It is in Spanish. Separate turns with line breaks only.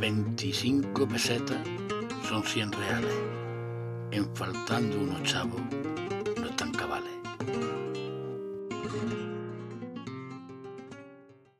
25 pesetas son 100 reales. En faltando unos chavos, no están cabales.